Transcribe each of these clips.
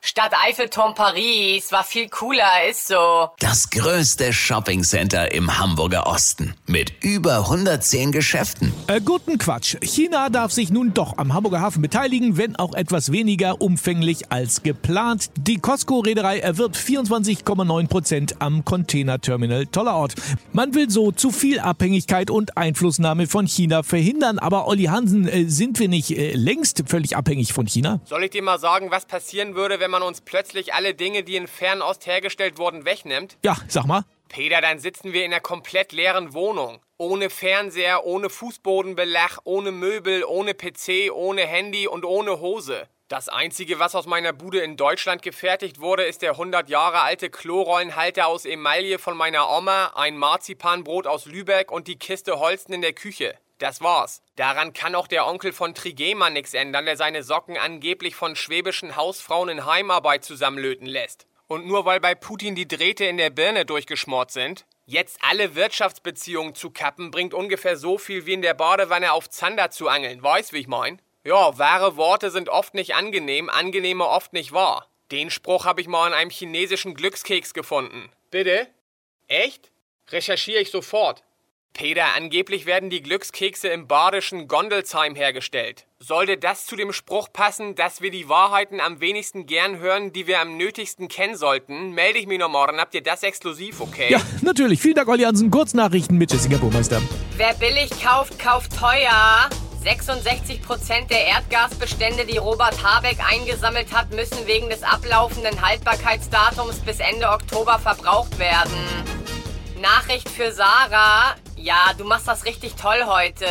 Stadt Eiffelturm Paris war viel cooler, ist so. Das größte Shoppingcenter im Hamburger Osten mit über 110 Geschäften. Äh, guten Quatsch. China darf sich nun doch am Hamburger Hafen beteiligen, wenn auch etwas weniger umfänglich als geplant. Die Costco-Reederei erwirbt 24,9 Prozent am Containerterminal Tollerort. Man will so zu viel Abhängigkeit und Einflussnahme von China verhindern. Aber Olli Hansen, äh, sind wir nicht äh, längst völlig abhängig von China? Soll ich dir mal sagen, was passieren würde, wenn man uns plötzlich alle Dinge, die in Fernost hergestellt wurden, wegnimmt? Ja, sag mal. Peter, dann sitzen wir in einer komplett leeren Wohnung. Ohne Fernseher, ohne Fußbodenbelag, ohne Möbel, ohne PC, ohne Handy und ohne Hose. Das einzige, was aus meiner Bude in Deutschland gefertigt wurde, ist der 100 Jahre alte Klorollenhalter aus Emaille von meiner Oma, ein Marzipanbrot aus Lübeck und die Kiste Holzen in der Küche. Das war's. Daran kann auch der Onkel von Trigema nichts ändern, der seine Socken angeblich von schwäbischen Hausfrauen in Heimarbeit zusammenlöten lässt. Und nur weil bei Putin die Drähte in der Birne durchgeschmort sind, jetzt alle Wirtschaftsbeziehungen zu kappen, bringt ungefähr so viel wie in der Badewanne auf Zander zu angeln. Weißt, wie ich mein? Ja, wahre Worte sind oft nicht angenehm, angenehme oft nicht wahr. Den Spruch habe ich mal in einem chinesischen Glückskeks gefunden. Bitte? Echt? Recherchiere ich sofort. Peter, angeblich werden die Glückskekse im badischen Gondelsheim hergestellt. Sollte das zu dem Spruch passen, dass wir die Wahrheiten am wenigsten gern hören, die wir am nötigsten kennen sollten, melde ich mich noch morgen. Habt ihr das exklusiv, okay? Ja, natürlich. Vielen Dank, Olli Hansen. Kurznachrichten mit Jessica Burmeister. Wer billig kauft, kauft teuer. 66 Prozent der Erdgasbestände, die Robert Habeck eingesammelt hat, müssen wegen des ablaufenden Haltbarkeitsdatums bis Ende Oktober verbraucht werden. Nachricht für Sarah. Ja, du machst das richtig toll heute.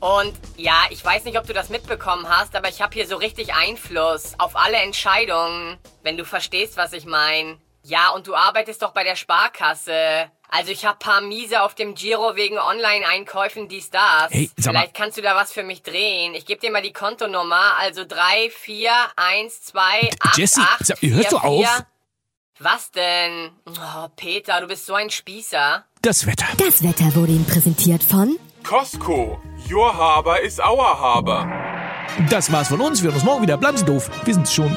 Und ja, ich weiß nicht, ob du das mitbekommen hast, aber ich habe hier so richtig Einfluss auf alle Entscheidungen, wenn du verstehst, was ich meine. Ja, und du arbeitest doch bei der Sparkasse. Also ich hab paar Miese auf dem Giro wegen Online-Einkäufen, dies, das. Hey, sag mal. Vielleicht kannst du da was für mich drehen. Ich gebe dir mal die Kontonummer. Also 3, 4, 1, 2, 8, Jessie, 8, sag, hörst 4, du auf? 4. Was denn? Oh, Peter, du bist so ein Spießer. Das Wetter. Das Wetter wurde Ihnen präsentiert von Costco. Your Haber ist our Haber. Das war's von uns. Wir hören uns morgen wieder. Bleiben Sie doof. Wir sind's schon.